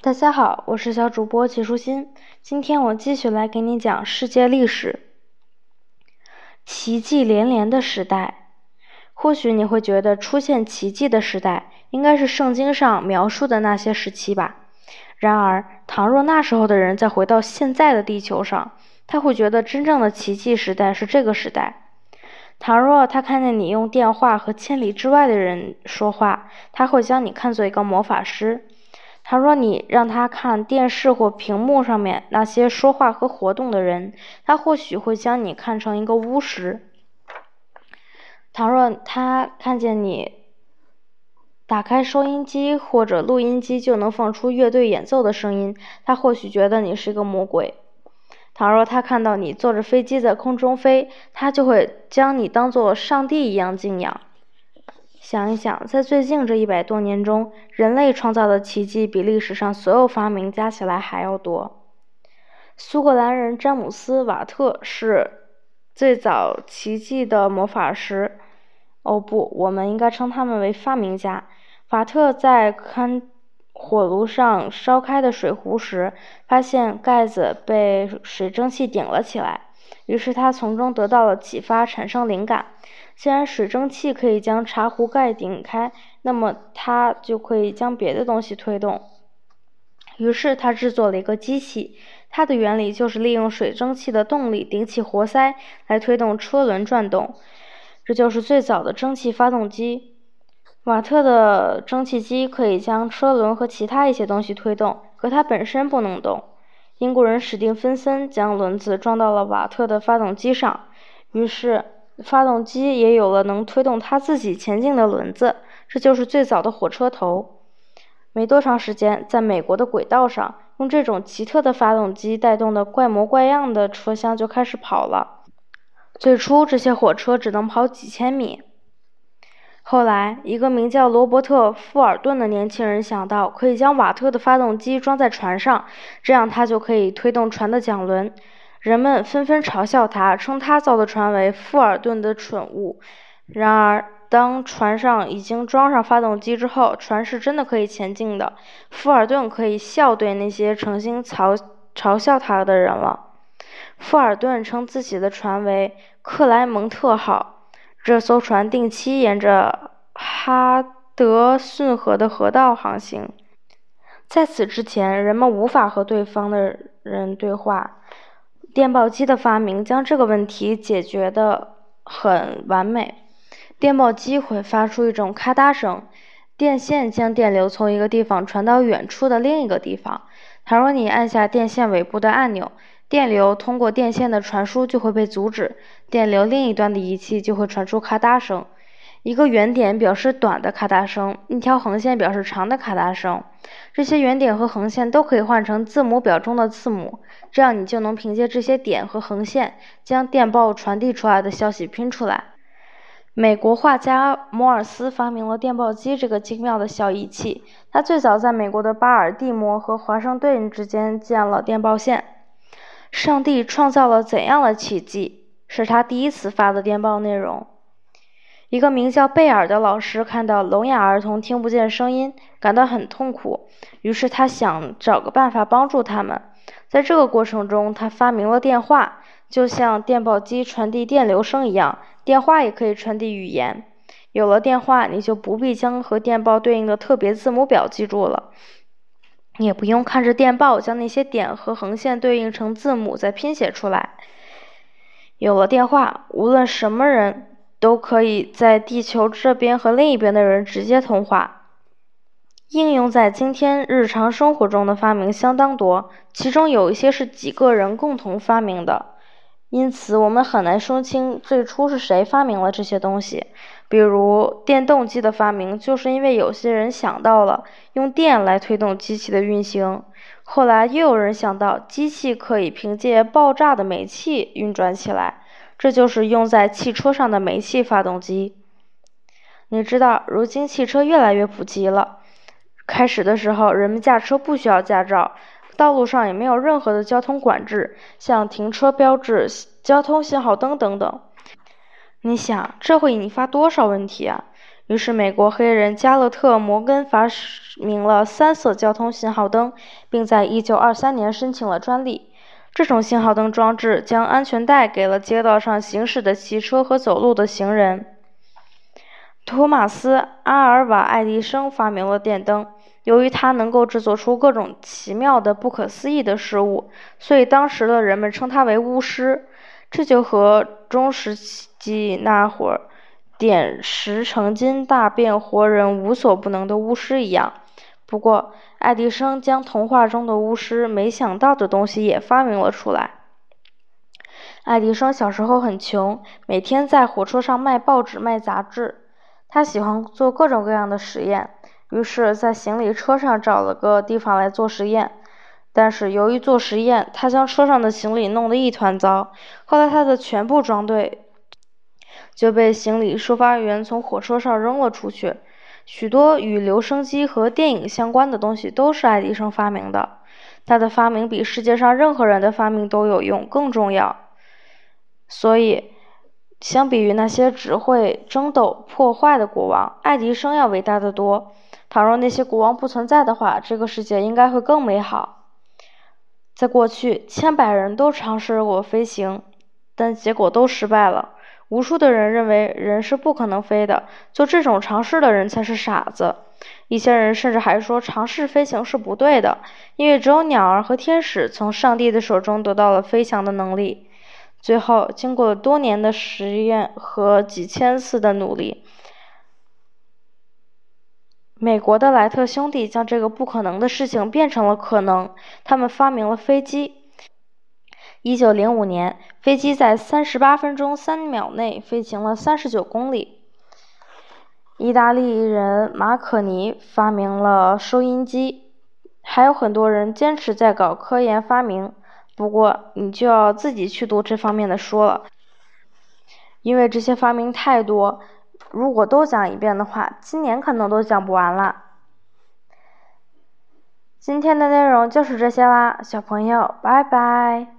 大家好，我是小主播齐舒心。今天我继续来给你讲世界历史。奇迹连连的时代，或许你会觉得出现奇迹的时代应该是圣经上描述的那些时期吧。然而，倘若那时候的人再回到现在的地球上，他会觉得真正的奇迹时代是这个时代。倘若他看见你用电话和千里之外的人说话，他会将你看作一个魔法师；倘若你让他看电视或屏幕上面那些说话和活动的人，他或许会将你看成一个巫师；倘若他看见你打开收音机或者录音机就能放出乐队演奏的声音，他或许觉得你是个魔鬼。倘若他看到你坐着飞机在空中飞，他就会将你当做上帝一样敬仰。想一想，在最近这一百多年中，人类创造的奇迹比历史上所有发明加起来还要多。苏格兰人詹姆斯·瓦特是最早奇迹的魔法师。哦不，我们应该称他们为发明家。瓦特在看。火炉上烧开的水壶时，发现盖子被水蒸气顶了起来，于是他从中得到了启发，产生灵感。既然水蒸气可以将茶壶盖顶开，那么它就可以将别的东西推动。于是他制作了一个机器，它的原理就是利用水蒸气的动力顶起活塞来推动车轮转动，这就是最早的蒸汽发动机。瓦特的蒸汽机可以将车轮和其他一些东西推动，可它本身不能动。英国人史蒂芬森将轮子装到了瓦特的发动机上，于是发动机也有了能推动它自己前进的轮子。这就是最早的火车头。没多长时间，在美国的轨道上，用这种奇特的发动机带动的怪模怪样的车厢就开始跑了。最初，这些火车只能跑几千米。后来，一个名叫罗伯特·富尔顿的年轻人想到，可以将瓦特的发动机装在船上，这样他就可以推动船的桨轮。人们纷纷嘲笑他，称他造的船为富尔顿的蠢物。然而，当船上已经装上发动机之后，船是真的可以前进的。富尔顿可以笑对那些诚心嘲嘲笑他的人了。富尔顿称自己的船为克莱蒙特号。这艘船定期沿着哈德逊河的河道航行。在此之前，人们无法和对方的人对话。电报机的发明将这个问题解决得很完美。电报机会发出一种咔嗒声，电线将电流从一个地方传到远处的另一个地方。倘若你按下电线尾部的按钮，电流通过电线的传输就会被阻止，电流另一端的仪器就会传出咔嗒声。一个圆点表示短的咔嗒声，一条横线表示长的咔嗒声。这些圆点和横线都可以换成字母表中的字母，这样你就能凭借这些点和横线将电报传递出来的消息拼出来。美国画家摩尔斯发明了电报机这个精妙的小仪器，他最早在美国的巴尔的摩和华盛顿之间建了电报线。上帝创造了怎样的奇迹？是他第一次发的电报内容。一个名叫贝尔的老师看到聋哑儿童听不见声音，感到很痛苦，于是他想找个办法帮助他们。在这个过程中，他发明了电话，就像电报机传递电流声一样，电话也可以传递语言。有了电话，你就不必将和电报对应的特别字母表记住了。也不用看着电报将那些点和横线对应成字母再拼写出来。有了电话，无论什么人都可以在地球这边和另一边的人直接通话。应用在今天日常生活中的发明相当多，其中有一些是几个人共同发明的。因此，我们很难说清最初是谁发明了这些东西。比如，电动机的发明，就是因为有些人想到了用电来推动机器的运行。后来又有人想到，机器可以凭借爆炸的煤气运转起来，这就是用在汽车上的煤气发动机。你知道，如今汽车越来越普及了。开始的时候，人们驾车不需要驾照。道路上也没有任何的交通管制，像停车标志、交通信号灯等等。你想，这会引发多少问题啊？于是，美国黑人加勒特·摩根发明了三色交通信号灯，并在1923年申请了专利。这种信号灯装置将安全带给了街道上行驶的汽车和走路的行人。托马斯·阿尔瓦·爱迪生发明了电灯。由于他能够制作出各种奇妙的、不可思议的事物，所以当时的人们称他为巫师。这就和中世纪那会儿。点石成金、大变活人、无所不能的巫师一样。不过，爱迪生将童话中的巫师没想到的东西也发明了出来。爱迪生小时候很穷，每天在火车上卖报纸、卖杂志。他喜欢做各种各样的实验，于是，在行李车上找了个地方来做实验。但是，由于做实验，他将车上的行李弄得一团糟。后来，他的全部装队。就被行李收发员从火车上扔了出去。许多与留声机和电影相关的东西都是爱迪生发明的。他的发明比世界上任何人的发明都有用，更重要。所以，相比于那些只会争斗、破坏的国王，爱迪生要伟大的多。倘若那些国王不存在的话，这个世界应该会更美好。在过去，千百人都尝试过飞行，但结果都失败了。无数的人认为人是不可能飞的，做这种尝试的人才是傻子。一些人甚至还说尝试飞行是不对的，因为只有鸟儿和天使从上帝的手中得到了飞翔的能力。最后，经过了多年的实验和几千次的努力，美国的莱特兄弟将这个不可能的事情变成了可能。他们发明了飞机。一九零五年，飞机在三十八分钟三秒内飞行了三十九公里。意大利人马可尼发明了收音机，还有很多人坚持在搞科研发明。不过，你就要自己去读这方面的书了，因为这些发明太多，如果都讲一遍的话，今年可能都讲不完了。今天的内容就是这些啦，小朋友，拜拜。